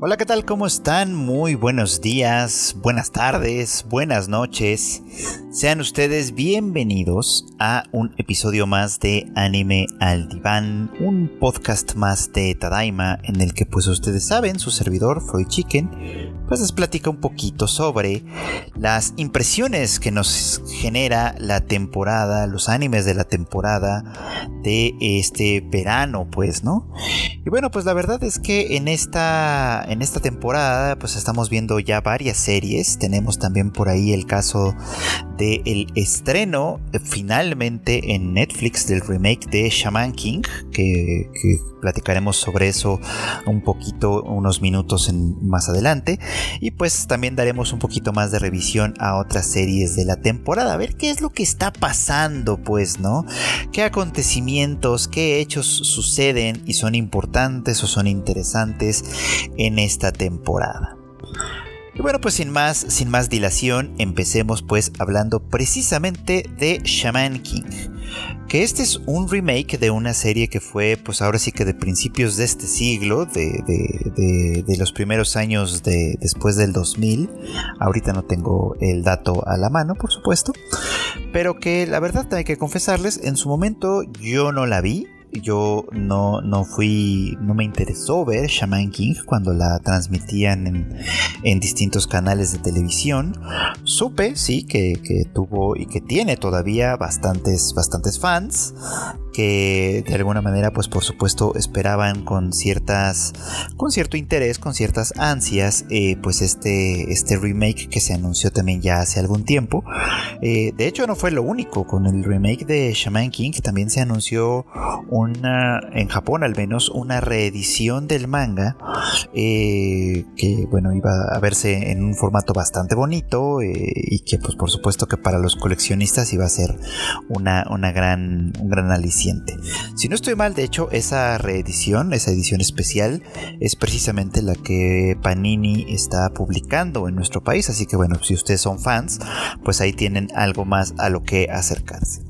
Hola, ¿qué tal? ¿Cómo están? Muy buenos días, buenas tardes, buenas noches. Sean ustedes bienvenidos a un episodio más de Anime al Diván, un podcast más de Tadaima en el que pues ustedes saben, su servidor Freud Chicken pues les platica un poquito sobre las impresiones que nos genera la temporada, los animes de la temporada de este verano, pues, ¿no? Y bueno, pues la verdad es que en esta en esta temporada pues estamos viendo ya varias series. Tenemos también por ahí el caso del el estreno eh, finalmente en Netflix del remake de Shaman King, que, platicaremos sobre eso un poquito, unos minutos más adelante. Y pues también daremos un poquito más de revisión a otras series de la temporada. A ver qué es lo que está pasando, pues, ¿no? ¿Qué acontecimientos, qué hechos suceden y son importantes o son interesantes en esta temporada? Y bueno, pues sin más, sin más dilación, empecemos pues hablando precisamente de Shaman King. Que este es un remake de una serie que fue, pues ahora sí que de principios de este siglo, de, de, los primeros años de, después del 2000. Ahorita no tengo el dato a la mano, por supuesto. Pero que la verdad hay que confesarles, en su momento yo no la vi yo no, no fui, no me interesó ver Shaman King cuando la transmitían en, distintos canales de televisión. Supe, sí, que, que, tuvo y que tiene todavía bastantes, bastantes fans que de alguna manera, pues por supuesto, esperaban con ciertas, con cierto interés, con ciertas ansias, eh, pues este, este remake que se anunció también ya hace algún tiempo. Eh, de hecho, no fue lo único. Con el remake de Shaman King también se anunció una, en Japón al menos, una reedición del manga eh, que, bueno, iba a verse en un formato bastante bonito y que, pues por supuesto, que para los coleccionistas iba a ser una, una gran, un gran aliciente si no estoy mal, de hecho, esa reedición, esa edición especial, es precisamente la que Panini está publicando en nuestro país. Así que bueno, si ustedes son fans, pues ahí tienen algo más a lo que acercarse.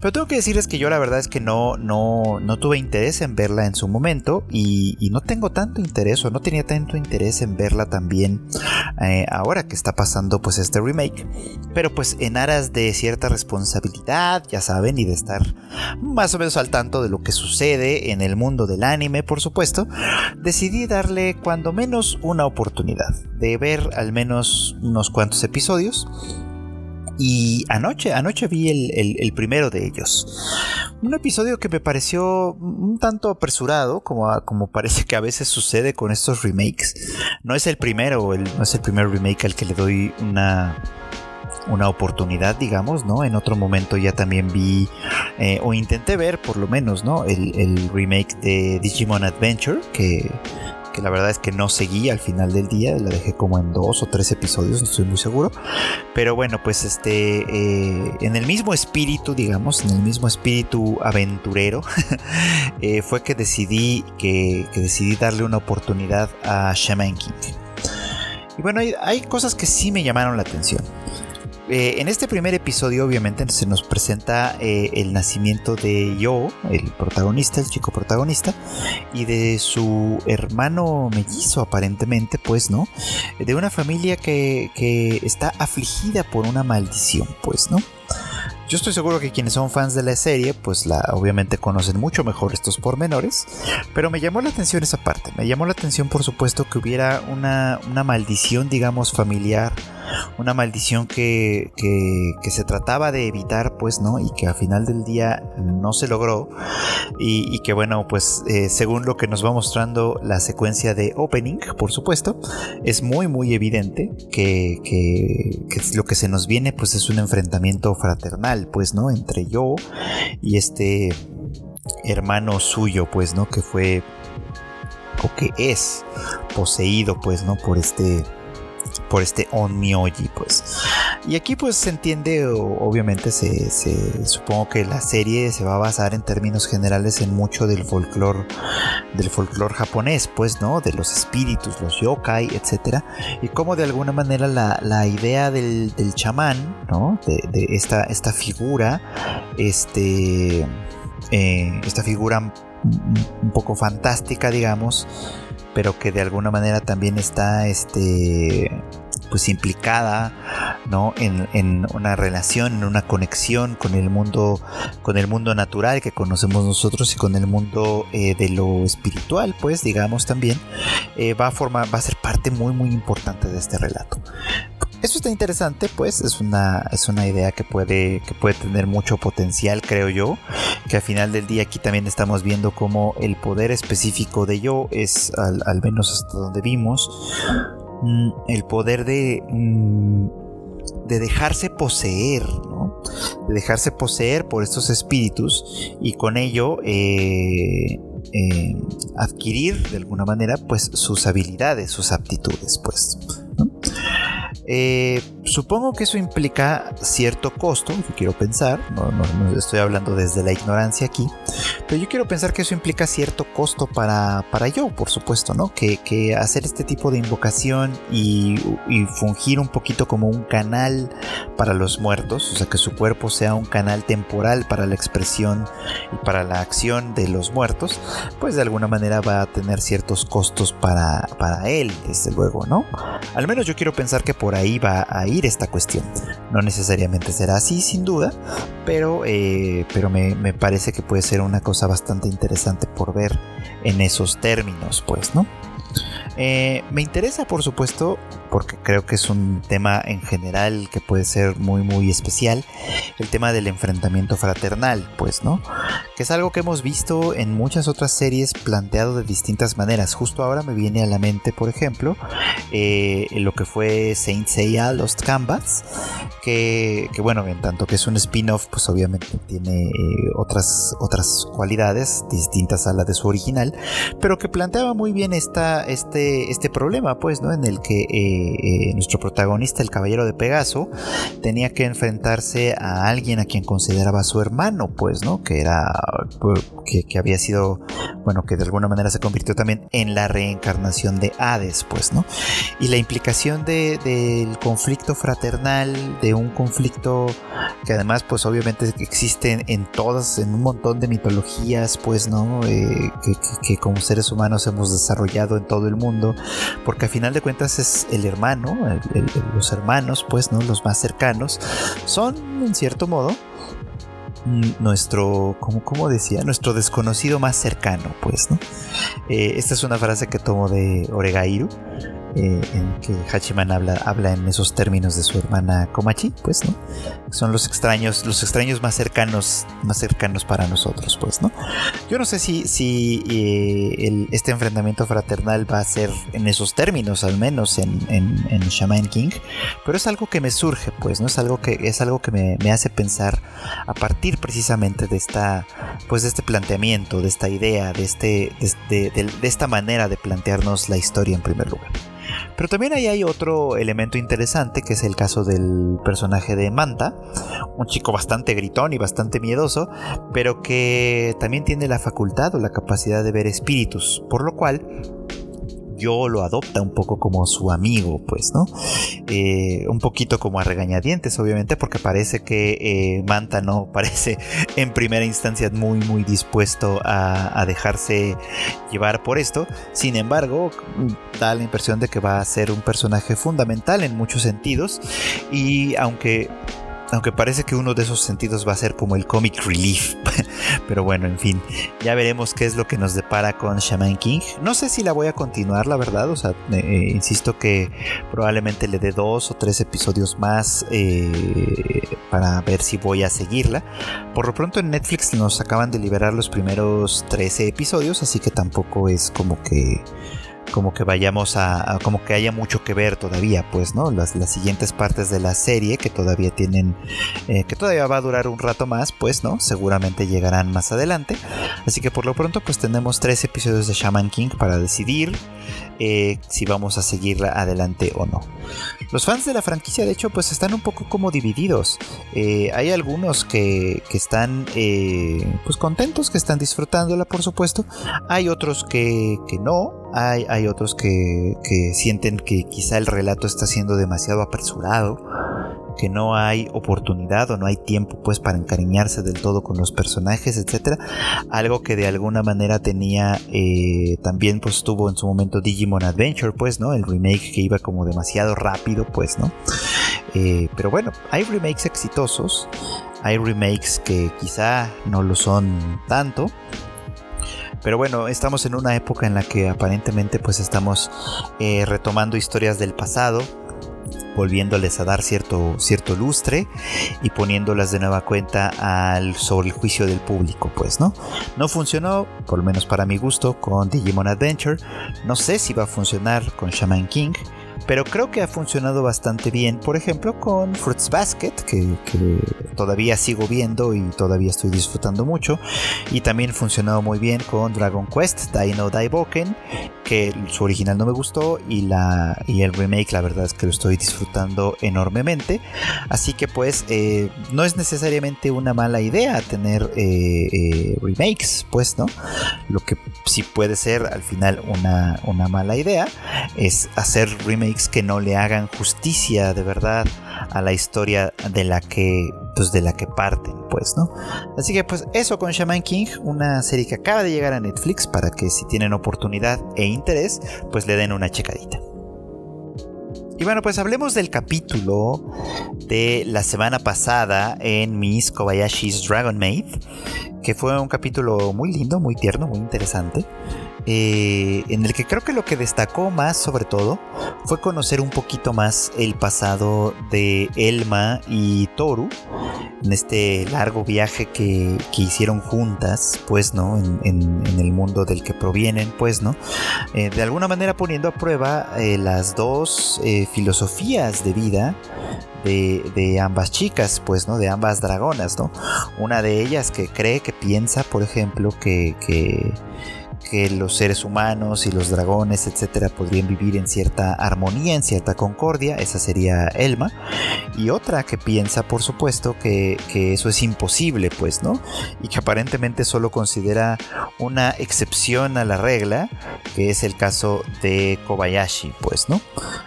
Pero tengo que decirles que yo la verdad es que no, no, no tuve interés en verla en su momento y, no tengo tanto interés o no tenía tanto interés en verla también eh, ahora que está pasando pues este remake. Pero pues en aras de cierta responsabilidad, ya saben, y de estar más o menos al tanto de lo que sucede en el mundo del anime, por supuesto, decidí darle cuando menos una oportunidad de ver al menos unos cuantos episodios y anoche, anoche vi el, primero de ellos. Un episodio que me pareció un tanto apresurado, como, como parece que a veces sucede con estos remakes. No es el primero, no es el primer remake al que le doy una, una oportunidad, digamos, ¿no? En otro momento ya también vi eh, o intenté ver por lo menos, ¿no? El, el remake de Digimon Adventure, que la verdad es que no seguí al final del día, la dejé como en dos o tres episodios, no estoy muy seguro. Pero bueno, pues este, eh, en el mismo espíritu, digamos, en el mismo espíritu aventurero, eh, fue que decidí, que, decidí darle una oportunidad a Shaman King. Y bueno, hay cosas que sí me llamaron la atención. Eh, en este primer episodio, obviamente, se nos presenta eh, el nacimiento de Yo, el protagonista, el chico protagonista, y de su hermano mellizo, aparentemente, pues, ¿no? De una familia que, que está afligida por una maldición, pues, ¿no? Yo estoy seguro que quienes son fans de la serie, pues la, obviamente conocen mucho mejor estos pormenores, pero me llamó la atención esa parte. Me llamó la atención, por supuesto, que hubiera una, una maldición, digamos, familiar una maldición que, que, se trataba de evitar, pues, ¿no? Y que al final del día no se logró. Y, que bueno, pues, eh, según lo que nos va mostrando la secuencia de opening, por supuesto, es muy, muy evidente que, que, lo que se nos viene, pues, es un enfrentamiento fraternal, pues, ¿no? Entre yo y este hermano suyo, pues, ¿no? Que fue o que es poseído, pues, ¿no? Por este por este Onmyoji, pues. Y aquí pues se entiende, obviamente se, supongo que la serie se va a basar en términos generales en mucho del folclore del folclore japonés, pues, ¿no? De los espíritus, los yokai, etcétera. Y como de alguna manera la, idea del, chamán, ¿no? De, esta, esta figura, este... Eh, esta figura un poco fantástica, digamos, pero que de alguna manera también está este pues implicada ¿no? en, una relación, en una conexión con el mundo, con el mundo natural que conocemos nosotros y con el mundo eh, de lo espiritual, pues digamos también, eh, va a formar, va a ser parte muy muy importante de este relato. Eso está interesante, pues es una, es una idea que puede, que puede tener mucho potencial, creo yo. Que al final del día aquí también estamos viendo cómo el poder específico de yo es, al, menos hasta donde vimos, Mm, el poder de, mm, de dejarse poseer, de dejarse poseer por estos espíritus y con ello eh, eh, adquirir de alguna manera pues sus habilidades, sus aptitudes, pues. Eh, supongo que eso implica cierto costo, yo quiero pensar, no, estoy hablando desde la ignorancia aquí, pero yo quiero pensar que eso implica cierto costo para, para yo, por supuesto, ¿no? Que, hacer este tipo de invocación y, fungir un poquito como un canal para los muertos, o sea, que su cuerpo sea un canal temporal para la expresión y para la acción de los muertos, pues de alguna manera va a tener ciertos costos para, para él, desde luego, ¿no? Al menos yo quiero pensar que por ahí va a ir esta cuestión. No necesariamente será así, sin duda, pero, eh, pero me, me, parece que puede ser una cosa bastante interesante por ver en esos términos, pues, ¿no? Eh, me interesa, por supuesto, porque creo que es un tema en general que puede ser muy, muy especial, el tema del enfrentamiento fraternal, pues, ¿no? Que es algo que hemos visto en muchas otras series planteado de distintas maneras. Justo ahora me viene a la mente, por ejemplo, eh, lo que fue Saint Seiya Lost Canvas, que, bueno, en tanto que es un spin-off, pues obviamente tiene eh, otras, otras cualidades distintas a la de su original, pero que planteaba muy bien esta, este este, problema, pues, ¿no? En el que eh, eh, nuestro protagonista, el caballero de Pegaso, tenía que enfrentarse a alguien a quien consideraba su hermano, pues, ¿no? Que era, que, había sido, bueno, que de alguna manera se convirtió también en la reencarnación de Hades, pues, ¿no? Y la implicación del conflicto fraternal, de un conflicto que además, pues, obviamente existe en, todas, en un montón de mitologías, pues, ¿no? Eh, que como seres humanos hemos desarrollado en todo el mundo porque a final de cuentas es el hermano, los hermanos, pues, ¿no? Los más cercanos, son, en cierto modo, nuestro, como, decía, nuestro desconocido más cercano, pues, ¿no? Eh, esta es una frase que tomo de Oregairu, eh, en que Hachiman habla, en esos términos de su hermana Komachi, pues, ¿no? Son los extraños, los extraños más cercanos, más cercanos para nosotros, pues, ¿no? Yo no sé si, si eh, este enfrentamiento fraternal va a ser en esos términos, al menos en, en, Shaman King, pero es algo que me surge, pues, ¿no? Es algo que, es algo que me, hace pensar a partir precisamente de esta, pues, de este planteamiento, de esta idea, de este, de esta manera de plantearnos la historia en primer lugar. Pero también ahí hay otro elemento interesante que es el caso del personaje de Manta, un chico bastante gritón y bastante miedoso, pero que también tiene la facultad o la capacidad de ver espíritus, por lo cual yo lo adopta un poco como su amigo, pues, ¿no? Eh, un poquito como a regañadientes, obviamente, porque parece que eh, Manta no parece en primera instancia muy, muy dispuesto a, a, dejarse llevar por esto. Sin embargo, da la impresión de que va a ser un personaje fundamental en muchos sentidos. Y aunque aunque parece que uno de esos sentidos va a ser como el comic relief. Pero bueno, en fin, ya veremos qué es lo que nos depara con Shaman King. No sé si la voy a continuar, la verdad. O sea, eh, eh, insisto que probablemente le dé dos o tres episodios más eh, para ver si voy a seguirla. Por lo pronto en Netflix nos acaban de liberar los primeros 13 episodios, así que tampoco es como que como que vayamos a, como que haya mucho que ver todavía, pues, ¿no? Las, las siguientes partes de la serie que todavía tienen, eh, que todavía va a durar un rato más, pues, ¿no? Seguramente llegarán más adelante. Así que por lo pronto, pues tenemos tres episodios de Shaman King para decidir eh, si vamos a seguirla adelante o no. Los fans de la franquicia, de hecho, pues están un poco como divididos. Eh, hay algunos que, que están, pues contentos, que están disfrutándola, por supuesto. Hay otros que, que no, hay, otros que, sienten que quizá el relato está siendo demasiado apresurado, que no hay oportunidad o no hay tiempo pues para encariñarse del todo con los personajes, etcétera. Algo que de alguna manera tenía eh, también pues tuvo en su momento Digimon Adventure, pues, ¿no? El remake que iba como demasiado rápido, pues, ¿no? Eh, pero bueno, hay remakes exitosos, hay remakes que quizá no lo son tanto. Pero bueno, estamos en una época en la que aparentemente pues estamos eh, retomando historias del pasado, volviéndoles a dar cierto, cierto lustre y poniéndolas de nueva cuenta al, sobre el juicio del público, pues, ¿no? No funcionó, por lo menos para mi gusto, con Digimon Adventure. No sé si va a funcionar con Shaman King pero creo que ha funcionado bastante bien, por ejemplo, con Fruits Basket, que, todavía sigo viendo y todavía estoy disfrutando mucho, y también ha funcionado muy bien con Dragon Quest, Dino Daiboken, que su original no me gustó, y, la, y el remake la verdad es que lo estoy disfrutando enormemente, así que pues eh, no es necesariamente una mala idea tener eh, eh, remakes, pues, ¿no? Lo que sí puede ser al final una, una mala idea es hacer remakes que no le hagan justicia de verdad a la historia de la que pues de la que parten pues no así que pues eso con Shaman King una serie que acaba de llegar a Netflix para que si tienen oportunidad e interés pues le den una checadita y bueno, pues hablemos del capítulo de la semana pasada en Miss Kobayashi's Dragon Maid, que fue un capítulo muy lindo, muy tierno, muy interesante. Eh, en el que creo que lo que destacó más sobre todo fue conocer un poquito más el pasado de Elma y Toru en este largo viaje que, hicieron juntas, pues, ¿no? En, el mundo del que provienen, pues, ¿no? Eh, de alguna manera poniendo a prueba eh, las dos filosofías de vida de, ambas chicas, pues, ¿no? De ambas dragonas, ¿no? Una de ellas que cree, que piensa, por ejemplo, que, que que los seres humanos y los dragones, etcétera, podrían vivir en cierta armonía, en cierta concordia. Esa sería Elma. Y otra que piensa, por supuesto, que, eso es imposible, pues, ¿no? Y que aparentemente solo considera una excepción a la regla, que es el caso de Kobayashi, pues, ¿no?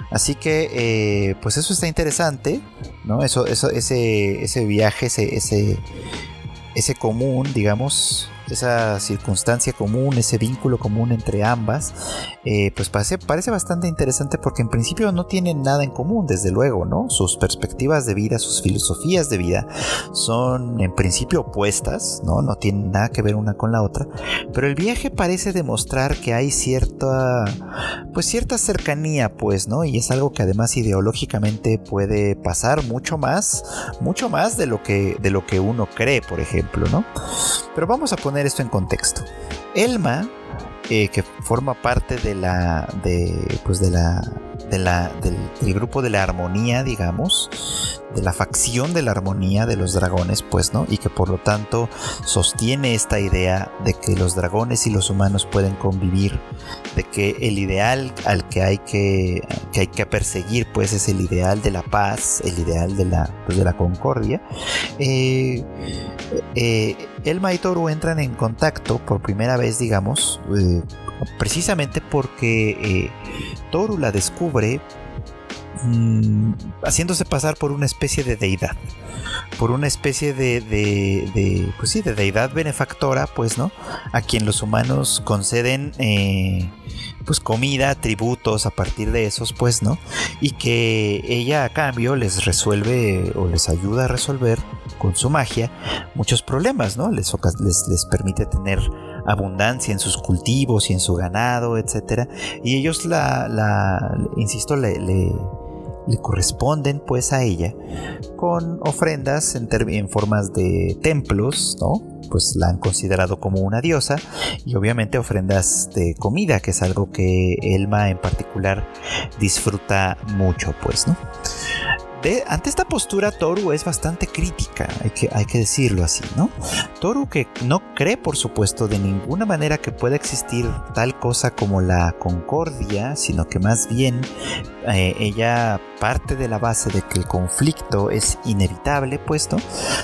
Así que, eh, pues eso está interesante, ¿no? Eso, ese, ese viaje, ese, ese, ese común, digamos, esa circunstancia común, ese vínculo común entre ambas, eh, pues parece, parece bastante interesante porque en principio no tienen nada en común, desde luego, ¿no? Sus perspectivas de vida, sus filosofías de vida son en principio opuestas, ¿no? No tienen nada que ver una con la otra, pero el viaje parece demostrar que hay cierta, pues cierta cercanía, pues, ¿no? Y es algo que además ideológicamente puede pasar mucho más, mucho más de lo que, de lo que uno cree, por ejemplo, ¿no? Pero vamos a poner esto en contexto. Elma, eh, que forma parte de la, de, pues de la, de la, del, grupo de la armonía, digamos, de la facción de la armonía de los dragones, pues, ¿no? Y que por lo tanto sostiene esta idea de que los dragones y los humanos pueden convivir, de que el ideal al que hay que, que hay que perseguir, pues, es el ideal de la paz, el ideal de la, pues, de la concordia. Eh, eh, Elma y Toru entran en contacto por primera vez, digamos, eh, precisamente porque Toru la descubre Mm, haciéndose pasar por una especie de deidad, por una especie de, de, pues sí, de deidad benefactora, pues, ¿no? A quien los humanos conceden, eh, pues, comida, tributos a partir de esos, pues, ¿no? Y que ella a cambio les resuelve o les ayuda a resolver con su magia muchos problemas, ¿no? Les, les, les permite tener abundancia en sus cultivos y en su ganado, etcétera. Y ellos la, insisto, le corresponden pues a ella con ofrendas en, en formas de templos, ¿no? pues la han considerado como una diosa y obviamente ofrendas de comida, que es algo que Elma en particular disfruta mucho, pues, ¿no? Ante esta postura, Toru es bastante crítica, hay que, hay que decirlo así, ¿no? Toru que no cree, por supuesto, de ninguna manera que pueda existir tal cosa como la concordia, sino que más bien eh, ella parte de la base de que el conflicto es inevitable, puesto,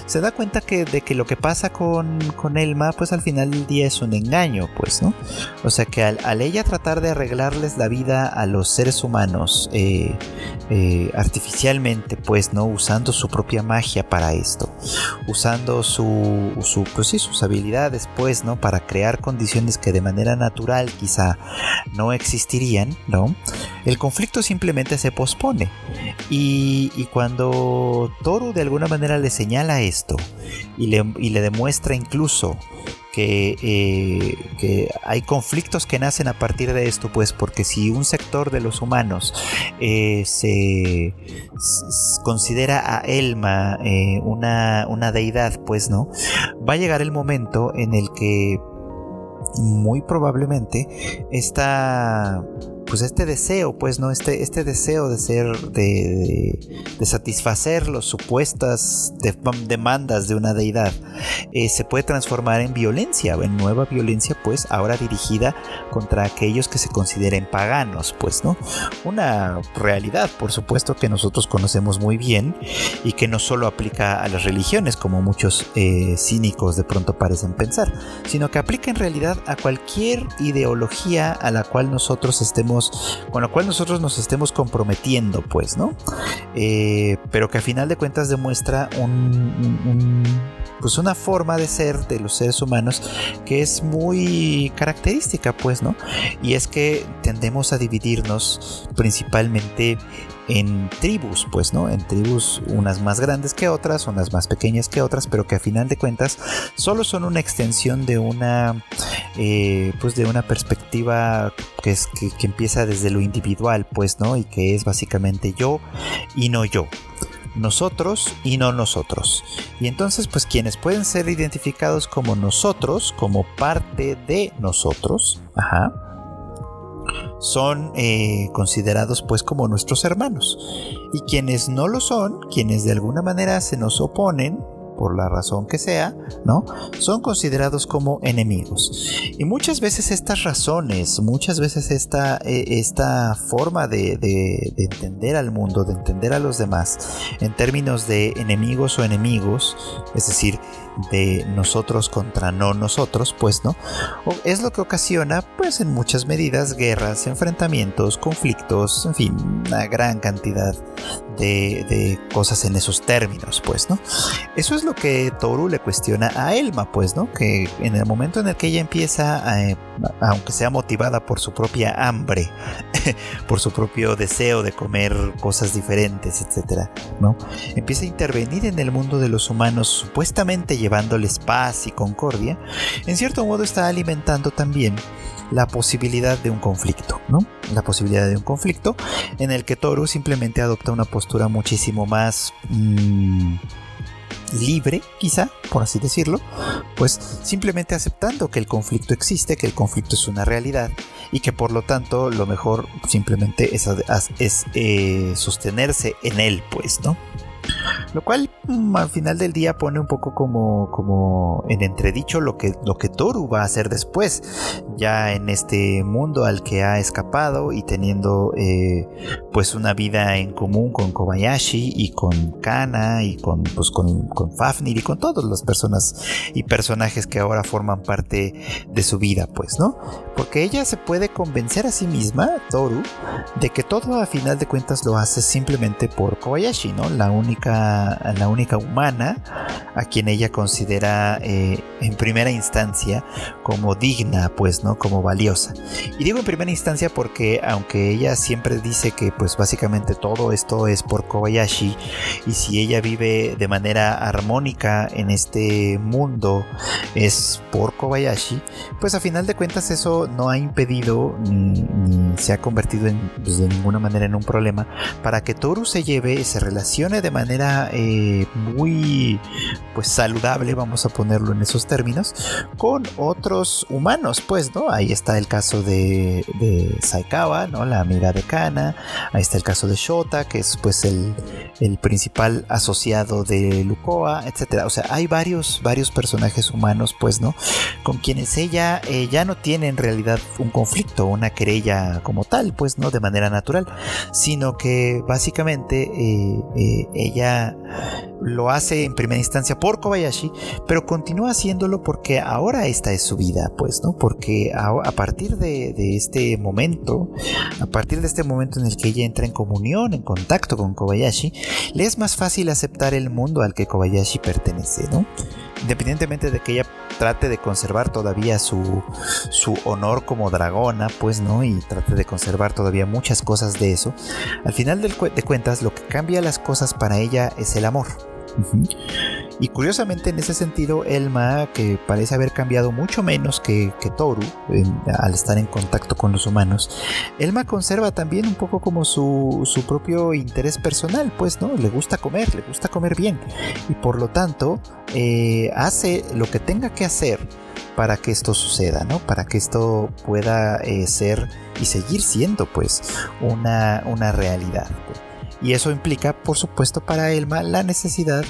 se da cuenta que, de que lo que pasa con, con, Elma, pues al final del día es un engaño, pues, ¿no? O sea que al, ella tratar de arreglarles la vida a los seres humanos eh, eh, artificialmente, pues, ¿no? Usando su propia magia para esto, usando su, su, pues sus habilidades, pues, ¿no? Para crear condiciones que de manera natural quizá no existirían, ¿no? El conflicto simplemente se pospone. Y, cuando Toru de alguna manera le señala esto y le, y le demuestra incluso eh, que, hay conflictos que nacen a partir de esto, pues porque si un sector de los humanos eh, se, considera a Elma eh, una, una deidad, pues no, va a llegar el momento en el que muy probablemente esta pues este deseo, pues, ¿no? Este, este deseo de ser, de, satisfacer las supuestas demandas de una deidad, eh, se puede transformar en violencia, en nueva violencia, pues, ahora dirigida contra aquellos que se consideren paganos, pues, ¿no? Una realidad, por supuesto, que nosotros conocemos muy bien y que no solo aplica a las religiones, como muchos eh, cínicos de pronto parecen pensar, sino que aplica en realidad a cualquier ideología a la cual nosotros estemos con lo cual nosotros nos estemos comprometiendo, pues, ¿no? Eh, pero que a final de cuentas demuestra un, pues una forma de ser de los seres humanos que es muy característica, pues, ¿no? Y es que tendemos a dividirnos principalmente en tribus, pues, ¿no? En tribus unas más grandes que otras, unas más pequeñas que otras, pero que a final de cuentas solo son una extensión de una, eh, pues, de una perspectiva que, es, que, que empieza desde lo individual, pues, ¿no? Y que es básicamente yo y no yo nosotros y no nosotros. Y entonces, pues quienes pueden ser identificados como nosotros, como parte de nosotros, ajá, son eh, considerados pues como nuestros hermanos. Y quienes no lo son, quienes de alguna manera se nos oponen, por la razón que sea, ¿no? Son considerados como enemigos. Y muchas veces estas razones, muchas veces esta, eh, esta forma de, de, entender al mundo, de entender a los demás, en términos de enemigos o enemigos, es decir, de nosotros contra no nosotros, pues no, es lo que ocasiona, pues en muchas medidas, guerras, enfrentamientos, conflictos, en fin, una gran cantidad de, cosas en esos términos, pues, ¿no? Eso es lo que Toru le cuestiona a Elma, pues, ¿no? Que en el momento en el que ella empieza, a, aunque sea motivada por su propia hambre, por su propio deseo de comer cosas diferentes, etcétera, ¿no? Empieza a intervenir en el mundo de los humanos, supuestamente llevándoles paz y concordia, en cierto modo está alimentando también la posibilidad de un conflicto, ¿no? La posibilidad de un conflicto en el que Toru simplemente adopta una postura muchísimo más... Mm, libre, quizá, por así decirlo, pues simplemente aceptando que el conflicto existe, que el conflicto es una realidad y que por lo tanto lo mejor simplemente es, es eh, sostenerse en él, pues, ¿no? Lo cual mm, al final del día pone un poco como, como en entredicho lo que, lo que Toru va a hacer después, ya en este mundo al que ha escapado y teniendo eh, pues una vida en común con Kobayashi y con Kana y con, pues, con, con Fafnir y con todas las personas y personajes que ahora forman parte de su vida, pues, ¿no? Porque ella se puede convencer a sí misma, Toru, de que todo a final de cuentas lo hace simplemente por Kobayashi, ¿no? La única la única humana a quien ella considera eh, en primera instancia como digna, pues, ¿no? Como valiosa. Y digo en primera instancia porque aunque ella siempre dice que pues básicamente todo esto es por Kobayashi y si ella vive de manera armónica en este mundo es por Kobayashi, pues a final de cuentas eso no ha impedido ni, se ha convertido en, pues, de ninguna manera en un problema para que Toru se lleve y se relacione de manera eh, muy pues saludable, vamos a ponerlo en esos términos, con otros humanos, pues, ¿no? Ahí está el caso de, Saikawa, ¿no? La amiga de Kana, ahí está el caso de Shota, que es pues el, el principal asociado de Lukoa, etcétera. O sea, hay varios, varios personajes humanos, pues, ¿no? Con quienes ella eh, ya no tiene en realidad un conflicto, una querella como tal, pues, ¿no? De manera natural, sino que básicamente eh, ella lo hace en primera instancia por Kobayashi, pero continúa haciéndolo porque ahora esta es su vida, pues, ¿no? Porque a, partir de, este momento, a partir de este momento en el que ella entra en comunión, en contacto con Kobayashi, le es más fácil aceptar el mundo al que Kobayashi pertenece, ¿no? Independientemente de que ella trate de conservar todavía su, su honor como dragona, pues, ¿no? Y trate de conservar todavía muchas cosas de eso, al final de cuentas lo que cambia las cosas para ella es el amor. Y curiosamente en ese sentido, Elma, que parece haber cambiado mucho menos que, Toru al estar en contacto con los humanos, Elma conserva también un poco como su, propio interés personal, pues, ¿no? Le gusta comer, le gusta comer bien. Y por lo tanto, eh, hace lo que tenga que hacer para que esto suceda, ¿no? Para que esto pueda eh, ser y seguir siendo, pues, una, una realidad. Y eso implica, por supuesto, para Elma la necesidad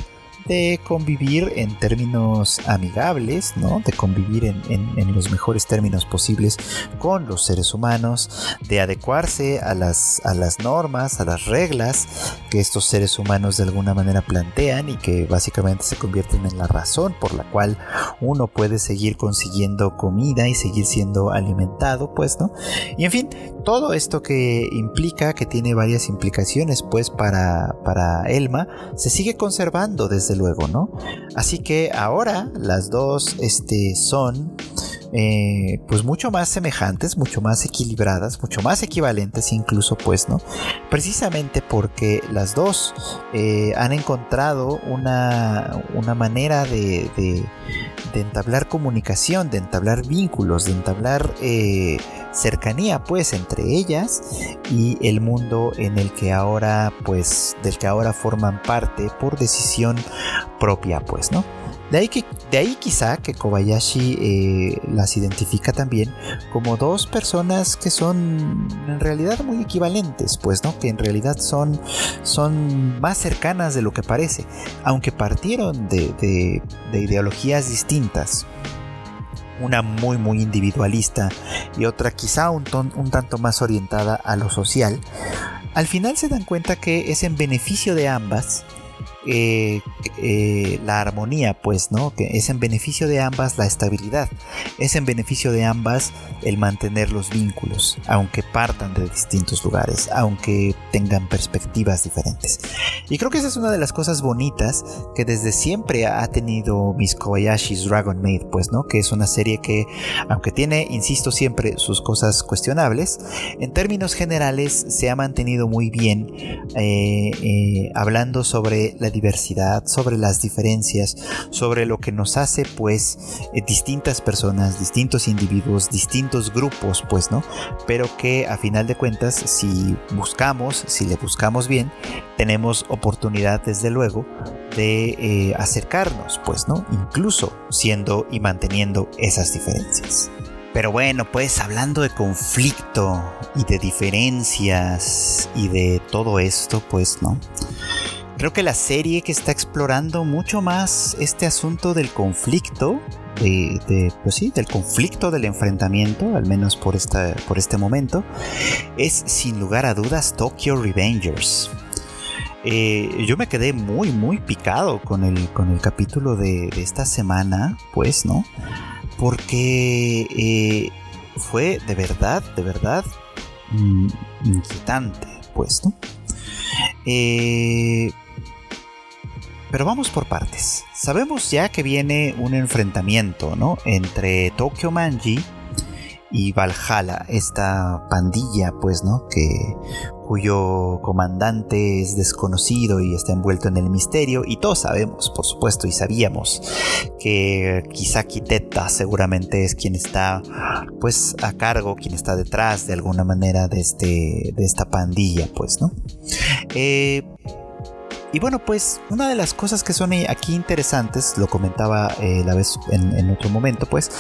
de convivir en términos amigables, ¿no? de convivir en, los mejores términos posibles con los seres humanos, de adecuarse a las, a las normas, a las reglas que estos seres humanos de alguna manera plantean y que básicamente se convierten en la razón por la cual uno puede seguir consiguiendo comida y seguir siendo alimentado, pues, ¿no? Y en fin, todo esto que implica, que tiene varias implicaciones, pues, para, para Elma, se sigue conservando desde luego, ¿no? Así que ahora las dos este, son eh, pues mucho más semejantes, mucho más equilibradas, mucho más equivalentes incluso, pues, ¿no? Precisamente porque las dos eh, han encontrado una, una manera de, de, entablar comunicación, de entablar vínculos, de entablar eh, cercanía, pues, entre ellas y el mundo en el que ahora, pues, del que ahora forman parte por decisión propia, pues, ¿no? De ahí, que, de ahí quizá que Kobayashi eh, las identifica también como dos personas que son en realidad muy equivalentes, pues, ¿no? Que en realidad son, son más cercanas de lo que parece, aunque partieron de, ideologías distintas una muy muy individualista y otra quizá un, un, tanto más orientada a lo social, al final se dan cuenta que es en beneficio de ambas eh, eh, la armonía, pues, ¿no? Que es en beneficio de ambas la estabilidad, es en beneficio de ambas el mantener los vínculos, aunque partan de distintos lugares, aunque tengan perspectivas diferentes. Y creo que esa es una de las cosas bonitas que desde siempre ha tenido Miss Kobayashi's Dragon Maid, pues, ¿no? Que es una serie que, aunque tiene, insisto siempre, sus cosas cuestionables, en términos generales se ha mantenido muy bien eh, hablando sobre la diversidad, sobre las diferencias, sobre lo que nos hace pues eh, distintas personas, distintos individuos, distintos grupos, pues, ¿no? Pero que a final de cuentas, si buscamos, si le buscamos bien, tenemos oportunidad desde luego de eh, acercarnos, pues, ¿no? Incluso siendo y manteniendo esas diferencias. Pero bueno, pues hablando de conflicto y de diferencias y de todo esto, pues, ¿no? Creo que la serie que está explorando mucho más este asunto del conflicto, pues sí, del conflicto, del enfrentamiento, al menos por, esta, por este momento, es sin lugar a dudas Tokyo Revengers. Eh, yo me quedé muy, muy picado con el, con el capítulo de, esta semana, pues, ¿no? Porque eh, fue de verdad, de verdad mm, inquietante, pues, ¿no? Eh, pero vamos por partes. Sabemos ya que viene un enfrentamiento, ¿no? Entre Tokyo Manji y Valhalla, esta pandilla, pues, ¿no? Que cuyo comandante es desconocido y está envuelto en el misterio y todos sabemos, por supuesto, y sabíamos que Kisaki Teta seguramente es quien está pues a cargo, quien está detrás de alguna manera de este de esta pandilla, pues, ¿no? Eh, y bueno, pues una de las cosas que son aquí interesantes, lo comentaba eh, la vez en, otro momento, pues,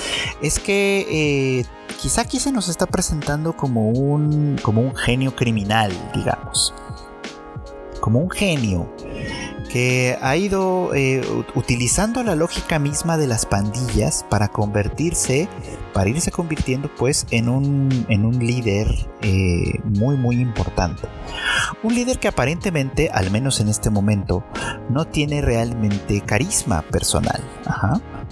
es que eh, quizá aquí se nos está presentando como un, como un genio criminal, digamos. Como un genio ha ido eh, utilizando la lógica misma de las pandillas para convertirse, para irse convirtiendo pues en un, en un líder eh, muy muy importante. Un líder que aparentemente, al menos en este momento, no tiene realmente carisma personal.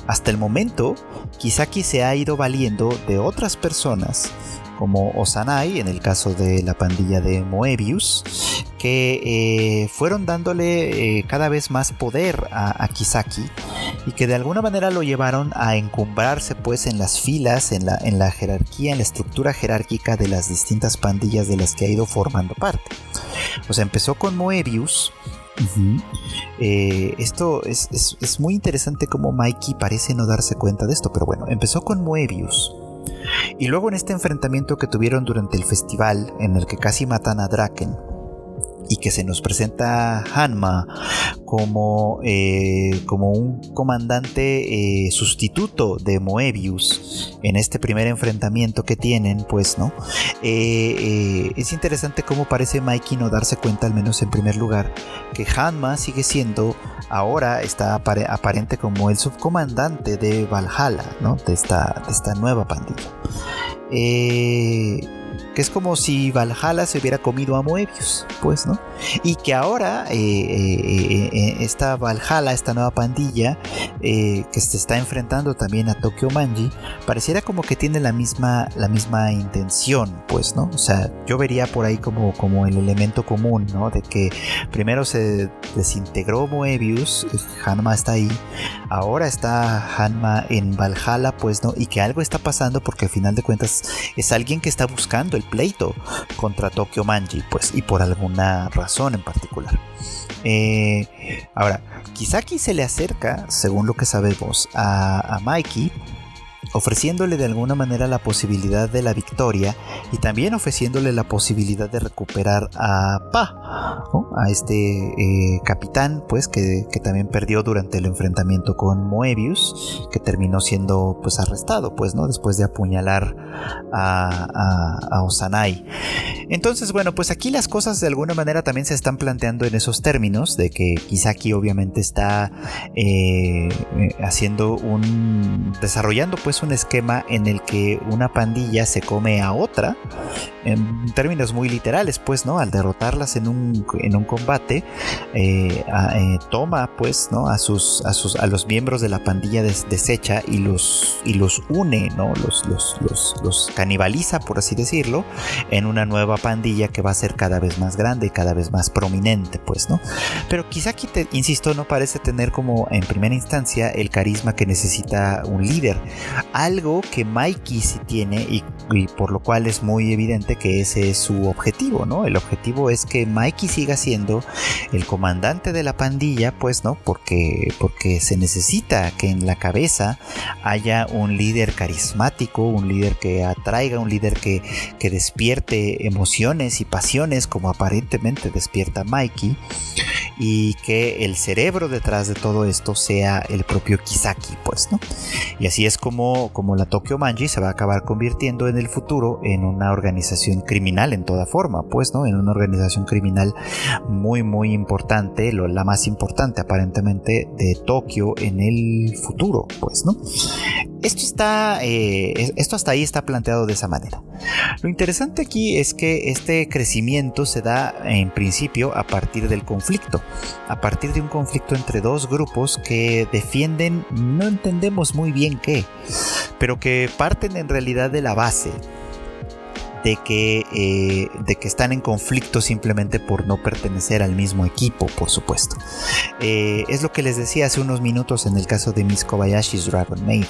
Hasta el momento, Kisaki se ha ido valiendo de otras personas como Osanai, en el caso de la pandilla de Moebius, que eh, fueron dándole eh, cada vez más poder a, Kisaki y que de alguna manera lo llevaron a encumbrarse pues en las filas, en la, en la jerarquía, en la estructura jerárquica de las distintas pandillas de las que ha ido formando parte. O sea, empezó con Moebius, eh, esto es, es, muy interesante como Mikey parece no darse cuenta de esto, pero bueno, empezó con Moebius. Y luego en este enfrentamiento que tuvieron durante el festival, en el que casi matan a Draken, y que se nos presenta Hanma como, eh, como un comandante eh, sustituto de Moebius en este primer enfrentamiento que tienen, pues, ¿no? Eh, es interesante cómo parece Mikey no darse cuenta, al menos en primer lugar, que Hanma sigue siendo, ahora está aparente como el subcomandante de Valhalla, ¿no? De esta, de esta nueva pandilla. Eh, que es como si Valhalla se hubiera comido a Moebius, pues, ¿no? Y que ahora eh, eh, eh, esta Valhalla, esta nueva pandilla que se está enfrentando también a Tokyo Manji, pareciera como que tiene la misma, la misma intención, pues, ¿no? O sea, yo vería por ahí como, como el elemento común, ¿no? De que primero se desintegró Moebius, Hanma está ahí, ahora está Hanma en Valhalla, pues, ¿no? Y que algo está pasando porque al final de cuentas es alguien que está buscando el pleito contra Tokyo Manji, pues, y por alguna razón en particular. Eh, ahora, Kisaki se le acerca, según lo que sabemos, a, a Mikey ofreciéndole de alguna manera la posibilidad de la victoria y también ofreciéndole la posibilidad de recuperar a Pa, a este eh, capitán, pues que, también perdió durante el enfrentamiento con Moebius, que terminó siendo pues arrestado, pues, ¿no? Después de apuñalar a, a, Osanai. Entonces, bueno, pues aquí las cosas de alguna manera también se están planteando en esos términos, de que Kisaki obviamente está eh, eh, haciendo un, desarrollando pues un esquema en el que una pandilla se come a otra, en términos muy literales, pues, ¿no? Al derrotarlas en un, en un combate, eh, eh, toma, pues, ¿no? A sus, a sus, a los miembros de la pandilla deshecha y los, y los une, ¿no? Los, los, los, los canibaliza, por así decirlo, en una nueva pandilla que va a ser cada vez más grande y cada vez más prominente, pues, ¿no? Pero quizá aquí, te, insisto, no parece tener como en primera instancia el carisma que necesita un líder algo que Mikey sí tiene y, por lo cual es muy evidente que ese es su objetivo, ¿no? El objetivo es que Mikey siga siendo el comandante de la pandilla, pues, ¿no? Porque, porque se necesita que en la cabeza haya un líder carismático, un líder que atraiga, un líder que, que despierte emociones y pasiones como aparentemente despierta Mikey y que el cerebro detrás de todo esto sea el propio Kisaki, pues, ¿no? Y así es como, la Tokyo Manji se va a acabar convirtiendo en el futuro en una organización criminal en toda forma, pues, ¿no? En una organización criminal muy, muy importante, la más importante aparentemente de Tokio en el futuro, pues, ¿no? Esto está, eh, esto hasta ahí está planteado de esa manera. Lo interesante aquí es que este crecimiento se da en principio a partir del conflicto, a partir de un conflicto entre dos grupos que defienden, no entendemos muy bien qué, pero que parten en realidad de la base de que, eh, de que están en conflicto simplemente por no pertenecer al mismo equipo, por supuesto. Eh, es lo que les decía hace unos minutos en el caso de Miss Kobayashi's Dragon Maid.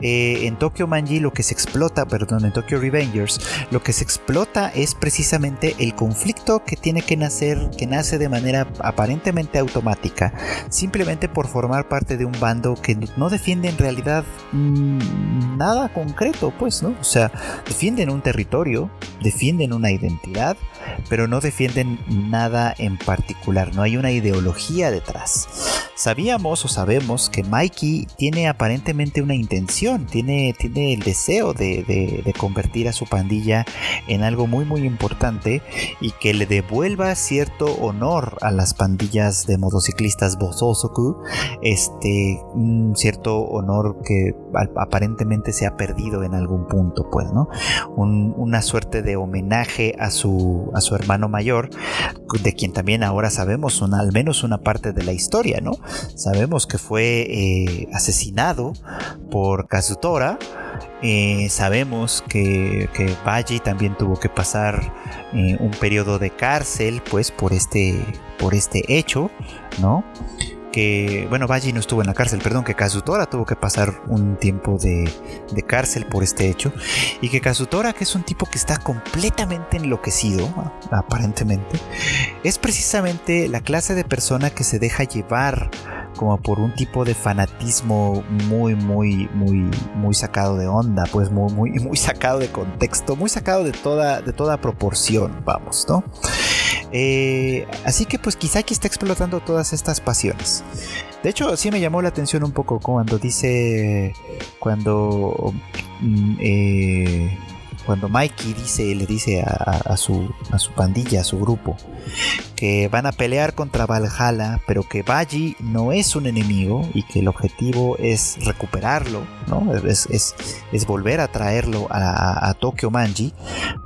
Eh, en Tokyo Manji lo que se explota, perdón, en Tokyo Revengers, lo que se explota es precisamente el conflicto que tiene que nacer, que nace de manera aparentemente automática, simplemente por formar parte de un bando que no defiende en realidad mm, nada concreto, pues, ¿no? O sea, defienden un territorio defienden una identidad, pero no defienden nada en particular, no hay una ideología detrás. sabíamos o sabemos que Mikey tiene aparentemente una intención, tiene, tiene el deseo de, convertir a su pandilla en algo muy muy importante y que le devuelva cierto honor a las pandillas de motociclistas Bososoku, este, un cierto honor que aparentemente se ha perdido en algún punto, pues, ¿no? una suerte de homenaje a su, a su hermano mayor, de quien también ahora sabemos una, al menos una parte de la historia, ¿no? Sabemos que fue eh, asesinado por Kazutora. Eh, sabemos que, que también tuvo que pasar eh, un periodo de cárcel, pues, por este, por este hecho, ¿no? Que, bueno, Baji no estuvo en la cárcel, perdón, que Kazutora tuvo que pasar un tiempo de, cárcel por este hecho, y que Kazutora, que es un tipo que está completamente enloquecido, aparentemente, es precisamente la clase de persona que se deja llevar como por un tipo de fanatismo muy, muy, muy, muy sacado de onda, pues muy, muy, muy sacado de contexto, muy sacado de toda, de toda proporción, vamos, ¿no? Eh, así que pues quizá aquí está explotando todas estas pasiones. De hecho, sí me llamó la atención un poco cuando dice, cuando... Mm, eh, cuando Mikey dice, le dice a, su, pandilla, a su grupo, que van a pelear contra Valhalla, pero que Baji no es un enemigo y que el objetivo es recuperarlo, es, volver a traerlo a, a, Tokyo Manji,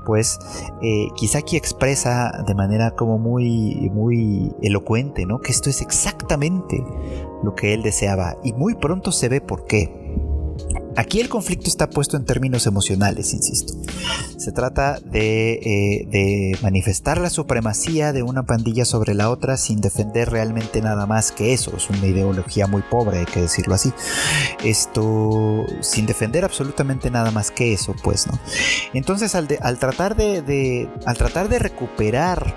pues eh, Kisaki expresa de manera como muy, muy elocuente, ¿no? que esto es exactamente lo que él deseaba y muy pronto se ve por qué. Aquí el conflicto está puesto en términos emocionales, insisto. Se trata eh, de, manifestar la supremacía de una pandilla sobre la otra sin defender realmente nada más que eso. Es una ideología muy pobre, hay que decirlo así. Esto, sin defender absolutamente nada más que eso, pues, ¿no? Entonces, al, tratar de, al tratar de recuperar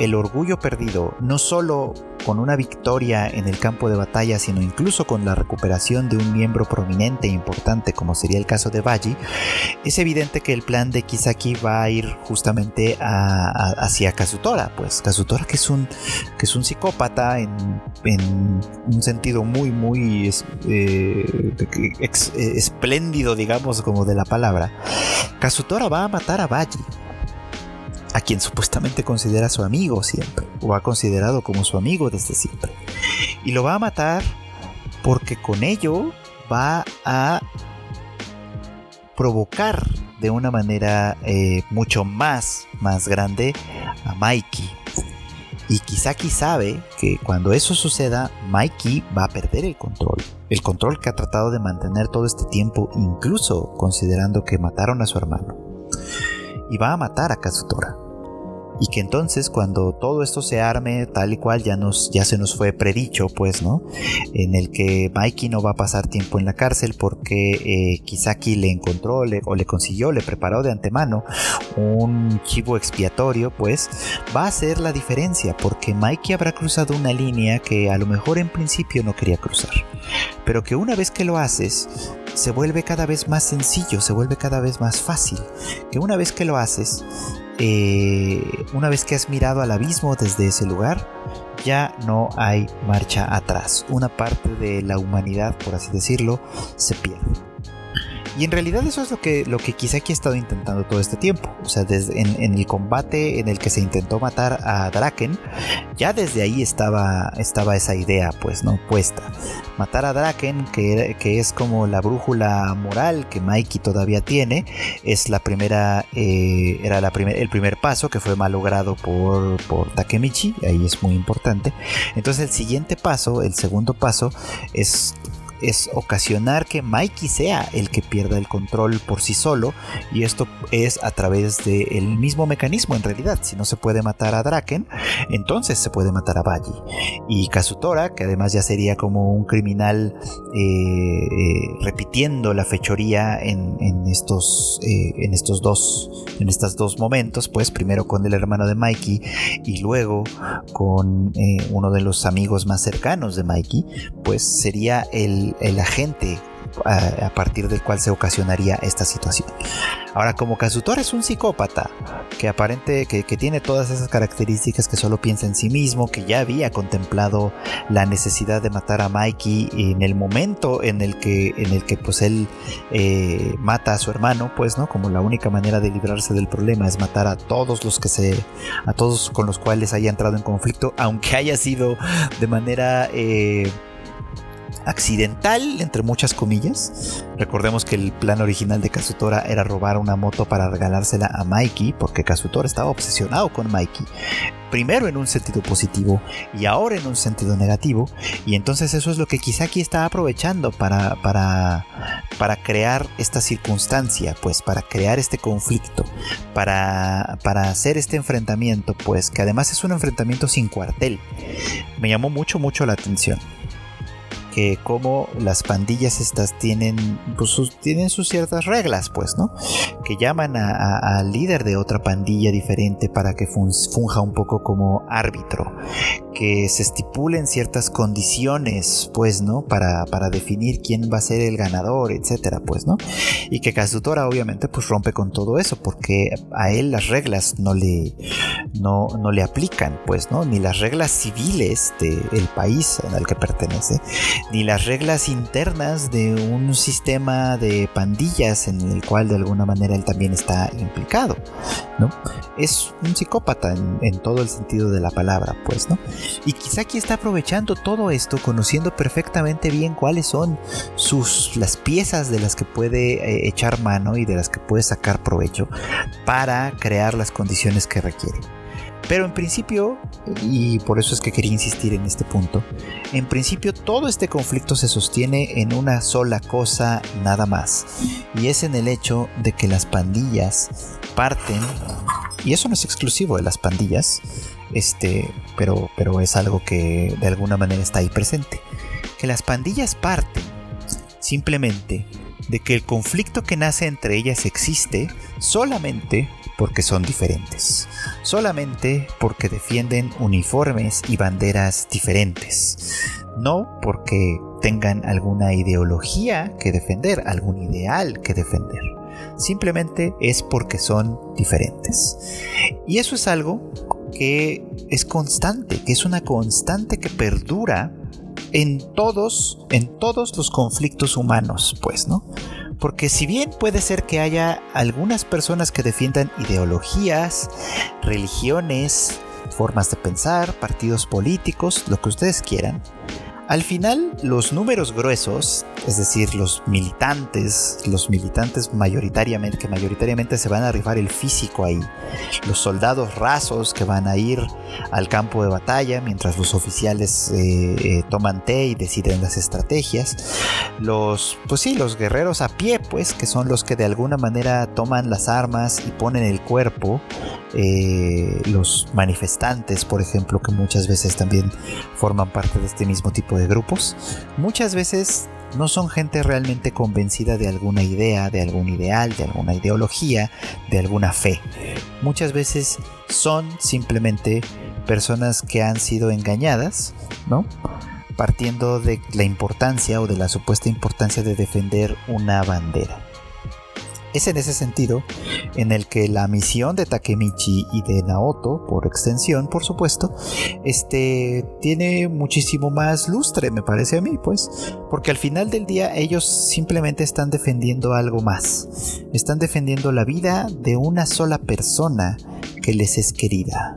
el orgullo perdido, no solo con una victoria en el campo de batalla, sino incluso con la recuperación de un miembro prominente e importante como sería el caso de Baji, es evidente que el plan de Kisaki va a ir justamente hacia Kazutora, pues Kazutora que es un, que es un psicópata en, un sentido muy, muy eh, espléndido, digamos, como de la palabra. Kazutora va a matar a Baji a quien supuestamente considera su amigo siempre, o ha considerado como su amigo desde siempre. Y lo va a matar porque con ello va a provocar de una manera eh, mucho más, más grande a Mikey. Y Kisaki sabe que cuando eso suceda, Mikey va a perder el control. El control que ha tratado de mantener todo este tiempo, incluso considerando que mataron a su hermano. Y va a matar a Kazutora y que entonces cuando todo esto se arme tal y cual ya nos ya se nos fue predicho pues no en el que Mikey no va a pasar tiempo en la cárcel porque eh, Kisaki le encontró o le consiguió le preparó de antemano un chivo expiatorio pues va a ser la diferencia porque Mikey habrá cruzado una línea que a lo mejor en principio no quería cruzar pero que una vez que lo haces se vuelve cada vez más sencillo, se vuelve cada vez más fácil. Que una vez que lo haces, eh, una vez que has mirado al abismo desde ese lugar, ya no hay marcha atrás. Una parte de la humanidad, por así decirlo, se pierde. Y en realidad eso es lo que, lo que Kisaki ha estado intentando todo este tiempo. O sea, desde en, el combate en el que se intentó matar a Draken, ya desde ahí estaba, estaba esa idea, pues, ¿no? Puesta. Matar a Draken, que, que es como la brújula moral que Mikey todavía tiene, es la primera, eh, era la primer, el primer paso que fue malogrado por, por Takemichi, ahí es muy importante. Entonces el siguiente paso, el segundo paso, es es ocasionar que Mikey sea el que pierda el control por sí solo y esto es a través del mismo mecanismo en realidad. Si no se puede matar a Draken, entonces se puede matar a Baji. Y Kazutora, que además ya sería como un criminal eh, eh, repitiendo la fechoría en, estos, eh, en estos dos en estos dos momentos, pues primero con el hermano de Mikey y luego con uno de los amigos más cercanos de Mikey, pues sería el, el agente a, partir del cual se ocasionaría esta situación. Ahora, como Kazutora es un psicópata que aparente que, tiene todas esas características, que solo piensa en sí mismo, que ya había contemplado la necesidad de matar a Mikey en el momento en el que, en el que pues él eh, mata a su hermano, pues, ¿no? Como la única manera de librarse del problema es matar a todos los que se, a todos con los cuales haya entrado en conflicto, aunque haya sido de manera eh, accidental, entre muchas comillas. Recordemos que el plan original de Kazutora era robar una moto para regalársela a Mikey, porque Kazutora estaba obsesionado con Mikey. Primero en un sentido positivo y ahora en un sentido negativo. Y entonces eso es lo que Kisaki está aprovechando para, para, para crear esta circunstancia, pues para crear este conflicto, para, para hacer este enfrentamiento, pues que además es un enfrentamiento sin cuartel. Me llamó mucho, mucho la atención que como las pandillas estas tienen, pues, sus, tienen sus ciertas reglas, pues, ¿no? Que llaman al líder de otra pandilla diferente para que funja un poco como árbitro, que se estipulen ciertas condiciones, pues, ¿no? Para, para definir quién va a ser el ganador, etcétera, pues, ¿no? Y que Kazutora obviamente pues rompe con todo eso, porque a él las reglas no le, no, no le aplican, pues, ¿no? Ni las reglas civiles del país al que pertenece, ni las reglas internas de un sistema de pandillas en el cual de alguna manera él también está implicado, ¿no? Es un psicópata en, todo el sentido de la palabra, pues, ¿no? Y quizá aquí está aprovechando todo esto, conociendo perfectamente bien cuáles son sus las piezas de las que puede eh, echar mano y de las que puede sacar provecho para crear las condiciones que requiere. Pero en principio, y por eso es que quería insistir en este punto, en principio todo este conflicto se sostiene en una sola cosa nada más, y es en el hecho de que las pandillas parten, y eso no es exclusivo de las pandillas, este, pero, pero es algo que de alguna manera está ahí presente, que las pandillas parten simplemente de que el conflicto que nace entre ellas existe solamente porque son diferentes, solamente porque defienden uniformes y banderas diferentes, no porque tengan alguna ideología que defender, algún ideal que defender. Simplemente es porque son diferentes. Y eso es algo que es constante, que es una constante que perdura en todos, en todos los conflictos humanos, pues, ¿no? Porque si bien puede ser que haya algunas personas que defiendan ideologías, religiones, formas de pensar, partidos políticos, lo que ustedes quieran, al final, los números gruesos, es decir, los militantes, los militantes mayoritariamente, que mayoritariamente se van a rifar el físico ahí, los soldados rasos que van a ir al campo de batalla mientras los oficiales eh, eh, toman té y deciden las estrategias, los, pues sí, los guerreros a pie, pues, que son los que de alguna manera toman las armas y ponen el cuerpo, eh, los manifestantes, por ejemplo, que muchas veces también forman parte de este mismo tipo de grupos, muchas veces no son gente realmente convencida de alguna idea, de algún ideal, de alguna ideología, de alguna fe. Muchas veces son simplemente personas que han sido engañadas, ¿no? Partiendo de la importancia o de la supuesta importancia de defender una bandera. Es en ese sentido en el que la misión de Takemichi y de Naoto, por extensión, por supuesto, este tiene muchísimo más lustre, me parece a mí, pues, porque al final del día ellos simplemente están defendiendo algo más. Están defendiendo la vida de una sola persona que les es querida.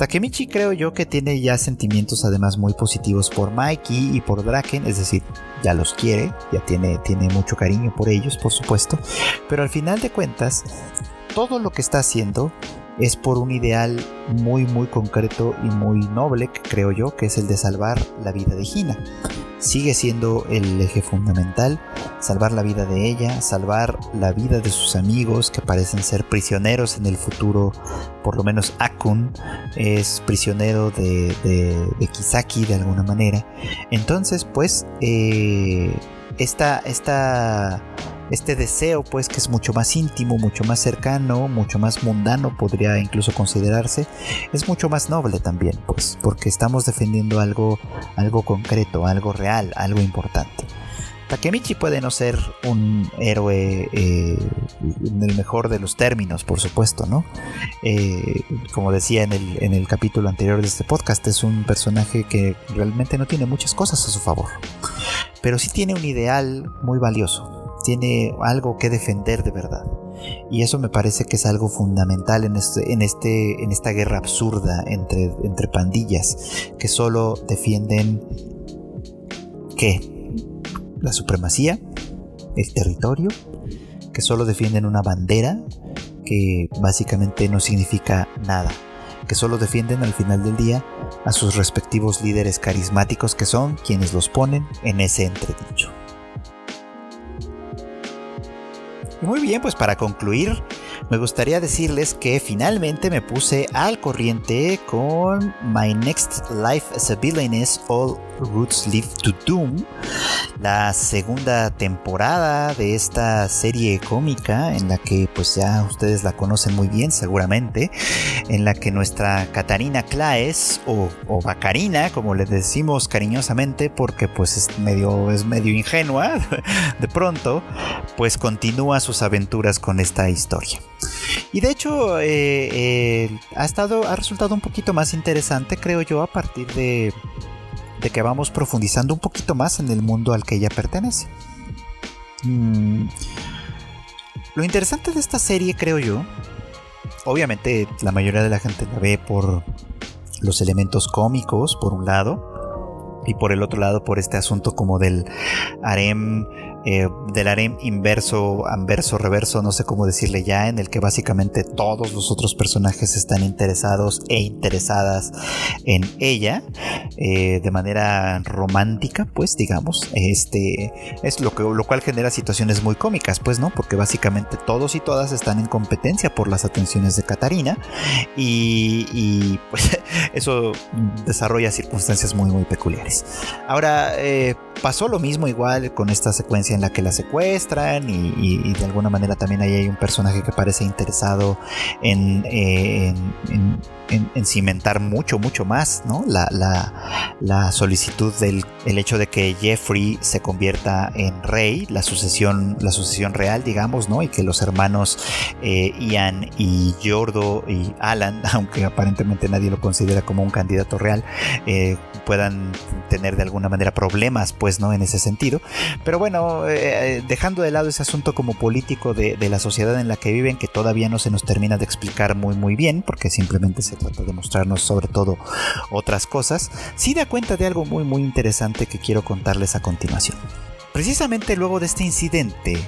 Takemichi creo yo que tiene ya sentimientos además muy positivos por Mikey y por Draken, es decir, ya los quiere, ya tiene, tiene mucho cariño por ellos, por supuesto, pero al final de cuentas, todo lo que está haciendo es por un ideal muy muy concreto y muy noble, creo yo, que es el de salvar la vida de Hina. Sigue siendo el eje fundamental, salvar la vida de ella, salvar la vida de sus amigos que parecen ser prisioneros en el futuro, por lo menos Akun es prisionero de, de, Kisaki de alguna manera. Entonces, pues, eh, esta, esta este deseo pues que es mucho más íntimo, mucho más cercano, mucho más mundano podría incluso considerarse, es mucho más noble también pues porque estamos defendiendo algo algo concreto, algo real, algo importante. Takemichi puede no ser un héroe eh, en el mejor de los términos, por supuesto, ¿no? Eh, como decía en el, en el capítulo anterior de este podcast, es un personaje que realmente no tiene muchas cosas a su favor, pero sí tiene un ideal muy valioso, tiene algo que defender de verdad. Y eso me parece que es algo fundamental en, este, en, este, en esta guerra absurda entre, entre pandillas que solo defienden ¿qué? La supremacía, el territorio, que solo defienden una bandera que básicamente no significa nada, que solo defienden al final del día a sus respectivos líderes carismáticos que son quienes los ponen en ese entredicho. Muy bien, pues para concluir, me gustaría decirles que finalmente me puse al corriente con My Next Life as a Villainess All Roots Lead to Doom, la segunda temporada de esta serie cómica en la que pues ya ustedes la conocen muy bien seguramente, en la que nuestra Catarina Claes o, Bacarina, como le decimos cariñosamente porque pues es medio, es medio ingenua de pronto, pues continúa sus aventuras con esta historia. Y de hecho eh, eh, ha estado, ha resultado un poquito más interesante, creo yo, a partir de de que vamos profundizando un poquito más en el mundo al que ella pertenece. Mm. Lo interesante de esta serie, creo yo, obviamente la mayoría de la gente la ve por los elementos cómicos, por un lado, y por el otro lado por este asunto como del harem eh, del harem inverso, anverso, reverso, no sé cómo decirle ya, en el que básicamente todos los otros personajes están interesados e interesadas en ella eh, de manera romántica, pues digamos, este es lo que lo cual genera situaciones muy cómicas, pues no, porque básicamente todos y todas están en competencia por las atenciones de Katarina y, pues eso desarrolla circunstancias muy muy peculiares. Ahora eh, pasó lo mismo igual con esta secuencia en la que la secuestran y, de alguna manera también ahí hay un personaje que parece interesado en, en, cimentar mucho, mucho más ¿no? la, la, solicitud del el hecho de que Jeffrey se convierta en rey, la sucesión, la sucesión real, digamos, ¿no? y que los hermanos eh, Ian y Jordo y Alan, aunque aparentemente nadie lo considera como un candidato real, eh, puedan tener de alguna manera problemas, pues, ¿no? En ese sentido. Pero bueno, eh, dejando de lado ese asunto como político de, de, la sociedad en la que viven, que todavía no se nos termina de explicar muy, muy bien, porque simplemente se trata de mostrarnos sobre todo otras cosas, sí da cuenta de algo muy, muy interesante que quiero contarles a continuación. Precisamente luego de este incidente,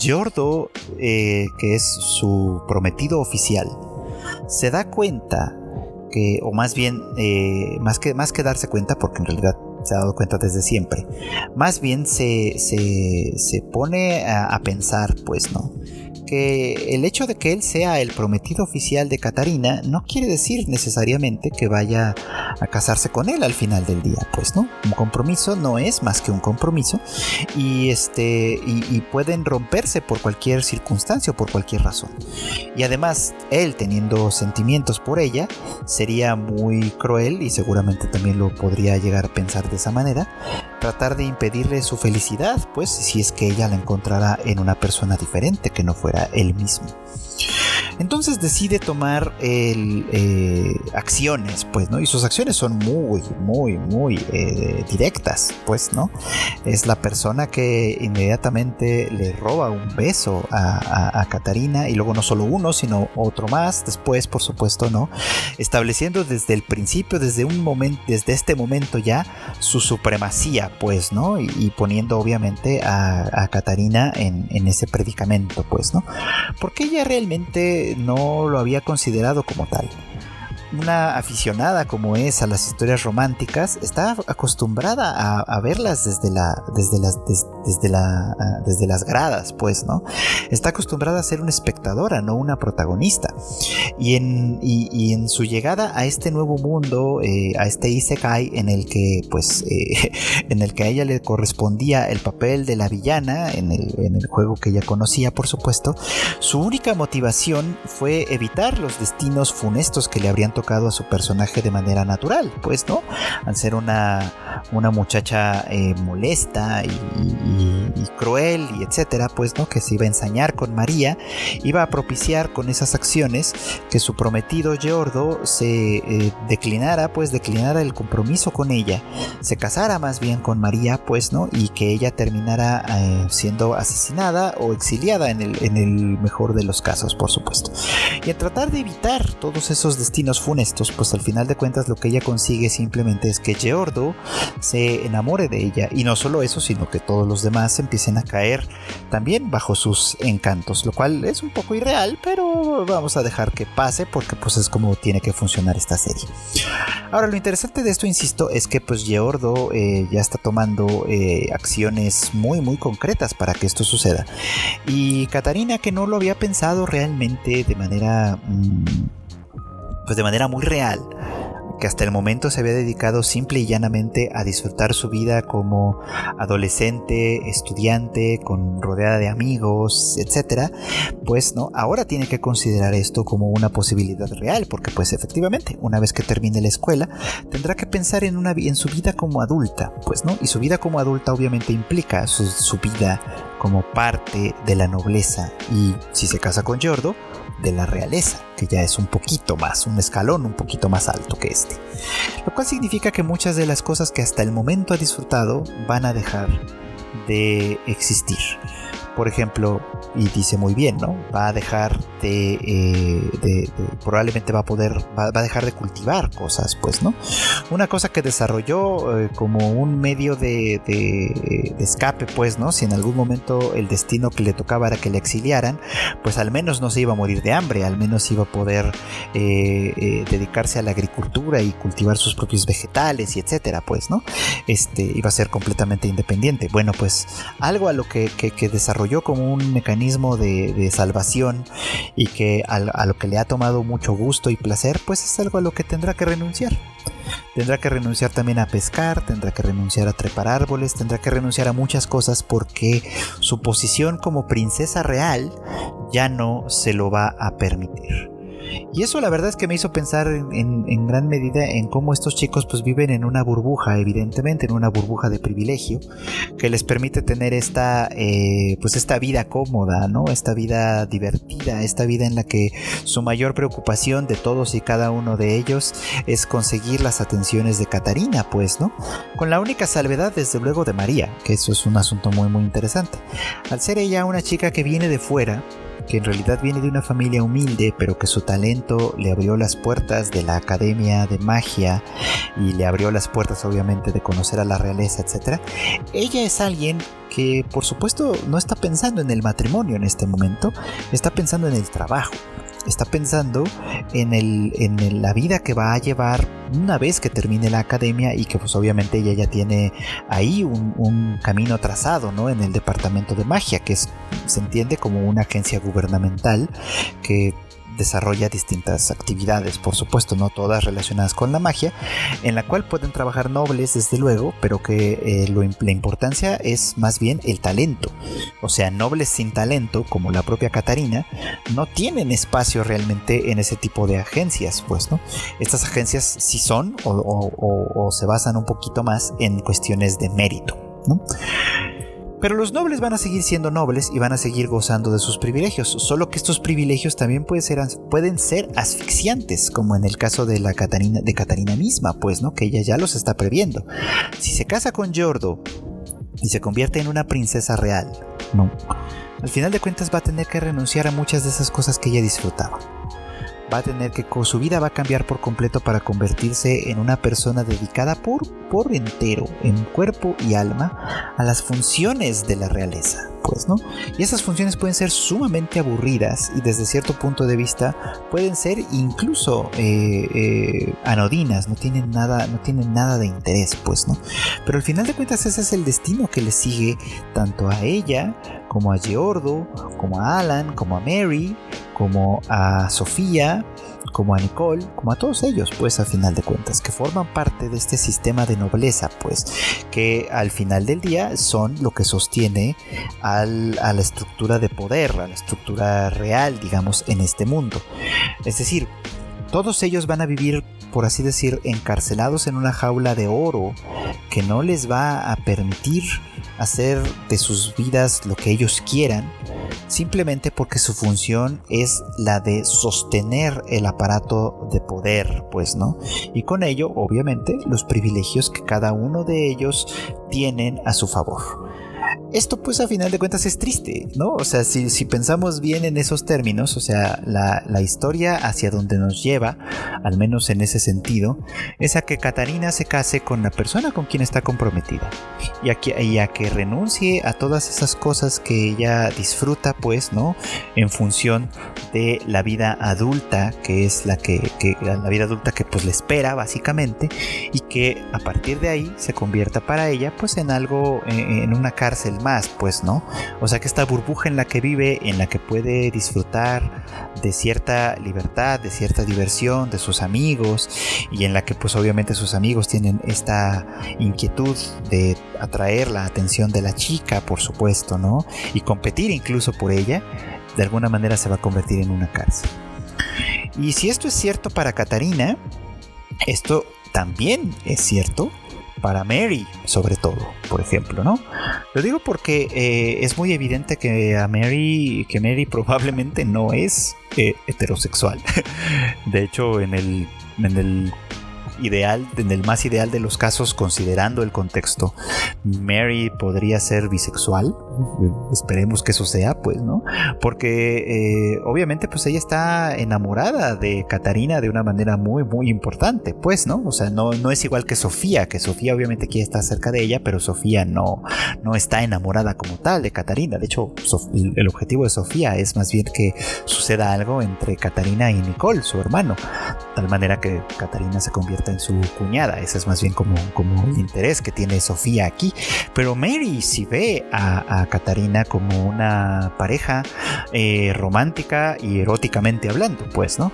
Jordo, eh, que es su prometido oficial, se da cuenta que, o más bien, eh, más, que, más que darse cuenta, porque en realidad se ha dado cuenta desde siempre, más bien se, se, pone a, a, pensar, pues, ¿no? Que el hecho de que él sea el prometido oficial de Catarina no quiere decir necesariamente que vaya a casarse con él al final del día, pues no, un compromiso no es más que un compromiso y este y, pueden romperse por cualquier circunstancia o por cualquier razón. Y además, él teniendo sentimientos por ella, sería muy cruel y seguramente también lo podría llegar a pensar de esa manera, tratar de impedirle su felicidad, pues si es que ella la encontrara en una persona diferente que no fuera él mismo. Entonces decide tomar eh, acciones, pues, ¿no? Y sus acciones son muy, muy, muy eh, directas, pues, ¿no? Es la persona que inmediatamente le roba un beso a, a, Catarina y luego no solo uno, sino otro más, después, por supuesto, ¿no? Estableciendo desde el principio, desde un momento, desde este momento ya, su supremacía, pues, ¿no? Y, poniendo obviamente a, a Catarina en, en ese predicamento, pues, ¿no? Porque ella realmente no lo había considerado como tal. Una aficionada como es a las historias románticas está acostumbrada a, verlas desde la desde las ah, desde las gradas pues no está acostumbrada a ser una espectadora no una protagonista y en y, en su llegada a este nuevo mundo eh, a este isekai en el que pues eh, en el que a ella le correspondía el papel de la villana en el, en el juego que ella conocía por supuesto su única motivación fue evitar los destinos funestos que le habrían tocado a su personaje de manera natural, pues, ¿no? Al ser una, una muchacha eh, molesta y, cruel y etcétera, pues, ¿no? Que se iba a ensañar con María, iba a propiciar con esas acciones que su prometido Giordo se eh, declinara, pues, declinara el compromiso con ella, se casara más bien con María, pues, ¿no? Y que ella terminara eh, siendo asesinada o exiliada en el, en el mejor de los casos, por supuesto. Y en tratar de evitar todos esos destinos funestos, pues al final de cuentas lo que ella consigue simplemente es que Giordo se enamore de ella. Y no solo eso, sino que todos los demás empiecen a caer también bajo sus encantos, lo cual es un poco irreal, pero vamos a dejar que pase porque pues es como tiene que funcionar esta serie. Ahora lo interesante de esto, insisto, es que pues Giordo eh, ya está tomando eh, acciones muy muy concretas para que esto suceda. Y Katarina que no lo había pensado realmente de manera... Mm, pues de manera muy real, que hasta el momento se había dedicado simple y llanamente a disfrutar su vida como adolescente, estudiante, con rodeada de amigos, etcétera, pues no, ahora tiene que considerar esto como una posibilidad real, porque pues efectivamente, una vez que termine la escuela, tendrá que pensar en una en su vida como adulta, pues no, y su vida como adulta obviamente implica su, su vida como parte de la nobleza. Y si se casa con Giordo, de la realeza, que ya es un poquito más, un escalón un poquito más alto que este. Lo cual significa que muchas de las cosas que hasta el momento ha disfrutado van a dejar de existir por ejemplo, y dice muy bien, ¿no? Va a dejar de, eh, probablemente va a poder, va, a dejar de cultivar cosas, pues, ¿no? Una cosa que desarrolló eh, como un medio de, escape, pues, ¿no? Si en algún momento el destino que le tocaba era que le exiliaran, pues al menos no se iba a morir de hambre, al menos iba a poder eh, dedicarse a la agricultura y cultivar sus propios vegetales y etcétera, pues, ¿no? Este iba a ser completamente independiente. Bueno, pues algo a lo que, que desarrolló yo como un mecanismo de, salvación y que a, lo que le ha tomado mucho gusto y placer, pues es algo a lo que tendrá que renunciar. Tendrá que renunciar también a pescar, tendrá que renunciar a trepar árboles, tendrá que renunciar a muchas cosas porque su posición como princesa real ya no se lo va a permitir. Y eso la verdad es que me hizo pensar en, gran medida en cómo estos chicos pues viven en una burbuja, evidentemente, en una burbuja de privilegio, que les permite tener esta, eh, pues esta vida cómoda, ¿no? Esta vida divertida, esta vida en la que su mayor preocupación de todos y cada uno de ellos es conseguir las atenciones de Catarina, pues, ¿no? Con la única salvedad, desde luego, de María, que eso es un asunto muy, muy interesante. Al ser ella una chica que viene de fuera, que en realidad viene de una familia humilde, pero que su talento le abrió las puertas de la Academia de Magia y le abrió las puertas obviamente de conocer a la realeza, etc. Ella es alguien que por supuesto no está pensando en el matrimonio en este momento, está pensando en el trabajo está pensando en, el, en la vida que va a llevar una vez que termine la academia y que pues obviamente ella ya tiene ahí un, camino trazado ¿no? en el departamento de magia que se entiende como una agencia gubernamental que desarrolla distintas actividades, por supuesto, no todas relacionadas con la magia, en la cual pueden trabajar nobles, desde luego, pero que eh, la importancia es más bien el talento. O sea, nobles sin talento, como la propia Catarina, no tienen espacio realmente en ese tipo de agencias, pues, ¿no? Estas agencias sí son o, o se basan un poquito más en cuestiones de mérito, ¿no? Pero los nobles van a seguir siendo nobles y van a seguir gozando de sus privilegios, solo que estos privilegios también pueden ser, asfixiantes, como en el caso de la Catarina misma, pues, ¿no? Que ella ya los está previendo. Si se casa con Giordo y se convierte en una princesa real, no. Al final de cuentas va a tener que renunciar a muchas de esas cosas que ella disfrutaba va a tener que su vida va a cambiar por completo para convertirse en una persona dedicada por, por entero, en cuerpo y alma, a las funciones de la realeza. Pues. Y esas funciones pueden ser sumamente aburridas y desde cierto punto de vista pueden ser incluso eh, eh, anodinas, no tienen, nada, no tienen nada de interés, pues, ¿no? Pero al final de cuentas ese es el destino que le sigue tanto a ella como a Giordo, como a Alan, como a Mary, como a Sofía, como a Nicole, como a todos ellos, pues al final de cuentas, que forman parte de este sistema de nobleza, pues que al final del día son lo que sostiene a la estructura de poder, a la estructura real, digamos, en este mundo. Es decir, todos ellos van a vivir, por así decir, encarcelados en una jaula de oro que no les va a permitir hacer de sus vidas lo que ellos quieran, simplemente porque su función es la de sostener el aparato de poder, pues, ¿no? Y con ello, obviamente, los privilegios que cada uno de ellos tienen a su favor. Esto pues a final de cuentas es triste, ¿no? O sea, si, pensamos bien en esos términos, o sea, la, historia hacia donde nos lleva, al menos en ese sentido, es a que Catarina se case con la persona con quien está comprometida y a que, a que renuncie a todas esas cosas que ella disfruta, pues, ¿no? En función de la vida adulta, que es la que, la vida adulta que pues le espera básicamente y que a partir de ahí se convierta para ella pues en algo, en una cárcel más, pues, ¿no? O sea que esta burbuja en la que vive, en la que puede disfrutar de cierta libertad, de cierta diversión, de sus amigos, y en la que pues obviamente sus amigos tienen esta inquietud de atraer la atención de la chica, por supuesto, ¿no? Y competir incluso por ella, de alguna manera se va a convertir en una cárcel. Y si esto es cierto para Catarina, esto también es cierto para Mary, sobre todo, por ejemplo, ¿no? Lo digo porque eh, es muy evidente que a Mary, que Mary probablemente no es eh, heterosexual. De hecho, en el, en el ideal, en el más ideal de los casos, considerando el contexto, Mary podría ser bisexual. Esperemos que eso sea, pues, ¿no? Porque eh, obviamente, pues ella está enamorada de Catarina de una manera muy, muy importante, pues, ¿no? O sea, no, no es igual que Sofía, que Sofía obviamente quiere estar cerca de ella, pero Sofía no, no está enamorada como tal de Catarina. De hecho, el objetivo de Sofía es más bien que suceda algo entre Catarina y Nicole, su hermano, de tal manera que Catarina se convierta en su cuñada. Ese es más bien como, como el interés que tiene Sofía aquí. Pero Mary si ve a, a Catarina como una pareja eh, romántica y eróticamente hablando, pues, ¿no?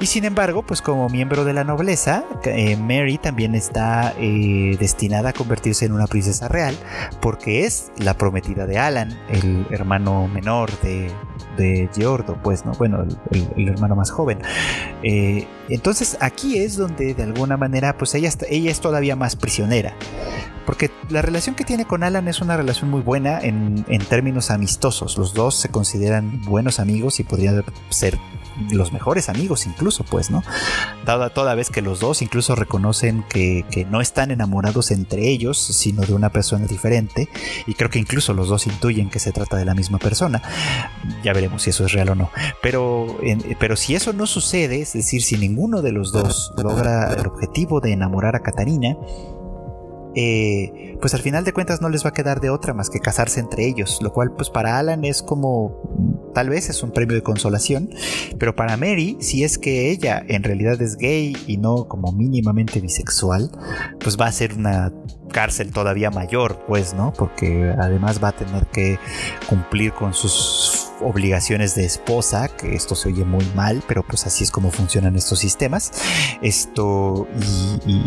Y sin embargo, pues como miembro de la nobleza, eh, Mary también está eh, destinada a convertirse en una princesa real porque es la prometida de Alan, el hermano menor de, de Giordo, pues, ¿no? Bueno, el, hermano más joven. entonces aquí es donde de alguna manera, pues ella, ella es todavía más prisionera. Porque la relación que tiene con Alan es una relación muy buena en, en términos amistosos. Los dos se consideran buenos amigos y podrían ser los mejores amigos incluso, pues, ¿no? Toda, toda vez que los dos incluso reconocen que, no están enamorados entre ellos, sino de una persona diferente, y creo que incluso los dos intuyen que se trata de la misma persona. Ya veremos si eso es real o no. Pero, pero si eso no sucede, es decir, si ninguno de los dos logra el objetivo de enamorar a Catarina, eh, pues al final de cuentas no les va a quedar de otra más que casarse entre ellos, lo cual pues para Alan es como tal vez es un premio de consolación, pero para Mary, si es que ella en realidad es gay y no como mínimamente bisexual, pues va a ser una cárcel todavía mayor, pues, ¿no? Porque además va a tener que cumplir con sus obligaciones de esposa, que esto se oye muy mal, pero pues así es como funcionan estos sistemas. Esto y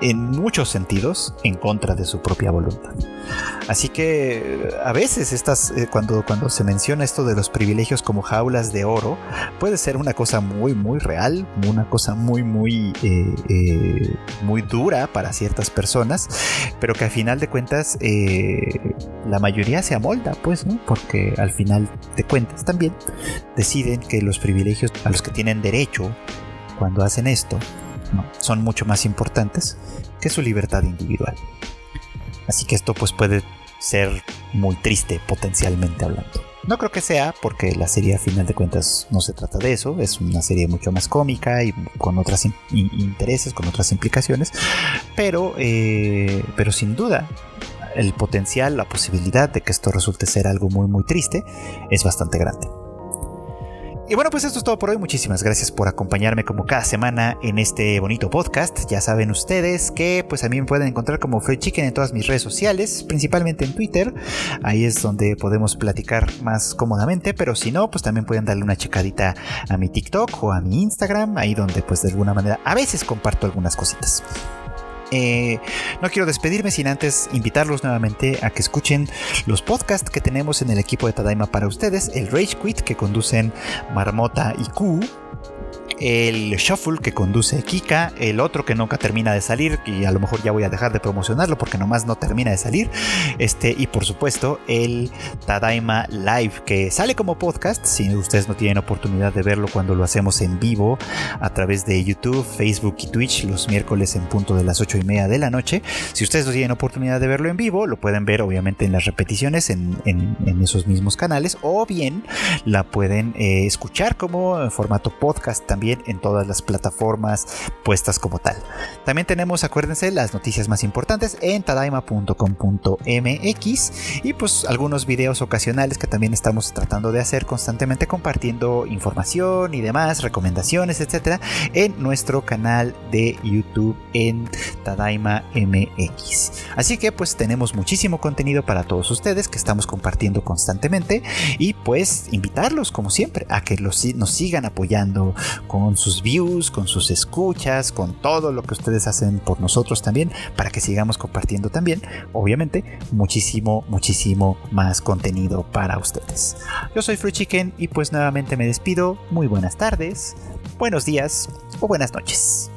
en muchos sentidos en contra de su propia voluntad. Así que a veces estas, eh, cuando, cuando se menciona esto de los privilegios como jaulas de oro, puede ser una cosa muy, muy real, una cosa muy, muy, eh, eh, muy dura para ciertas personas, pero que al final de cuentas la mayoría se amolda, pues, ¿no? Porque al final de cuentas también deciden que los privilegios a los que tienen derecho cuando hacen esto son mucho más importantes que su libertad individual. Así que esto pues puede ser muy triste potencialmente hablando. No creo que sea, porque la serie a final de cuentas no se trata de eso, es una serie mucho más cómica y con otros intereses, con otras implicaciones, pero, eh, pero sin duda el potencial, la posibilidad de que esto resulte ser algo muy muy triste es bastante grande. Y bueno, pues esto es todo por hoy. Muchísimas gracias por acompañarme como cada semana en este bonito podcast. Ya saben ustedes que pues a mí me pueden encontrar como Free Chicken en todas mis redes sociales, principalmente en Twitter. Ahí es donde podemos platicar más cómodamente, pero si no, pues también pueden darle una checadita a mi TikTok o a mi Instagram, ahí donde pues de alguna manera a veces comparto algunas cositas. Eh, no quiero despedirme sin antes invitarlos nuevamente a que escuchen los podcasts que tenemos en el equipo de Tadaima para ustedes, el Rage Quit que conducen Marmota y Q el Shuffle que conduce Kika, el otro que nunca termina de salir, y a lo mejor ya voy a dejar de promocionarlo porque nomás no termina de salir, este, y por supuesto el Tadaima Live que sale como podcast, si ustedes no tienen oportunidad de verlo cuando lo hacemos en vivo a través de YouTube, Facebook y Twitch los miércoles en punto de las 8 y media de la noche. Si ustedes no tienen oportunidad de verlo en vivo, lo pueden ver obviamente en las repeticiones en, esos mismos canales o bien la pueden eh, escuchar como formato podcast en todas las plataformas puestas como tal. También tenemos, acuérdense, las noticias más importantes en tadaima.com.mx y pues algunos videos ocasionales que también estamos tratando de hacer constantemente compartiendo información y demás, recomendaciones, etcétera, en nuestro canal de YouTube en Tadaima MX. Así que pues tenemos muchísimo contenido para todos ustedes que estamos compartiendo constantemente y pues invitarlos como siempre a que los, nos sigan apoyando con sus views, con sus escuchas, con todo lo que ustedes hacen por nosotros también, para que sigamos compartiendo también, obviamente, muchísimo, muchísimo más contenido para ustedes. Yo soy Fruit Chicken y pues nuevamente me despido. Muy buenas tardes, buenos días o buenas noches.